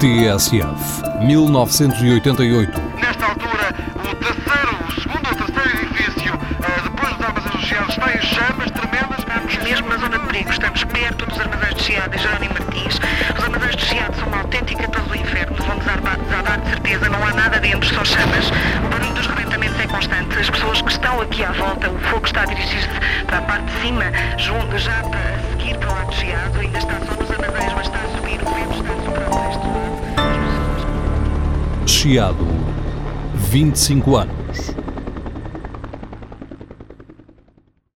TSF, 1988. Nesta altura, o terceiro, o segundo ou terceiro edifício, eh, depois dos armazéns do Chiado, está em chamas tremendas. Estamos mesmo na zona de perigo, estamos perto dos armazéns de Chiado e Jerónimo Martins. Os armazéns de Chiado são uma autêntica torre do inferno, vão desabar, desabar de certeza, não há nada dentro, só chamas. O barulho dos rebentamentos é constante, as pessoas que estão aqui à volta, o fogo está a dirigir-se para a parte de cima, junto, já para Chiado, 25 anos.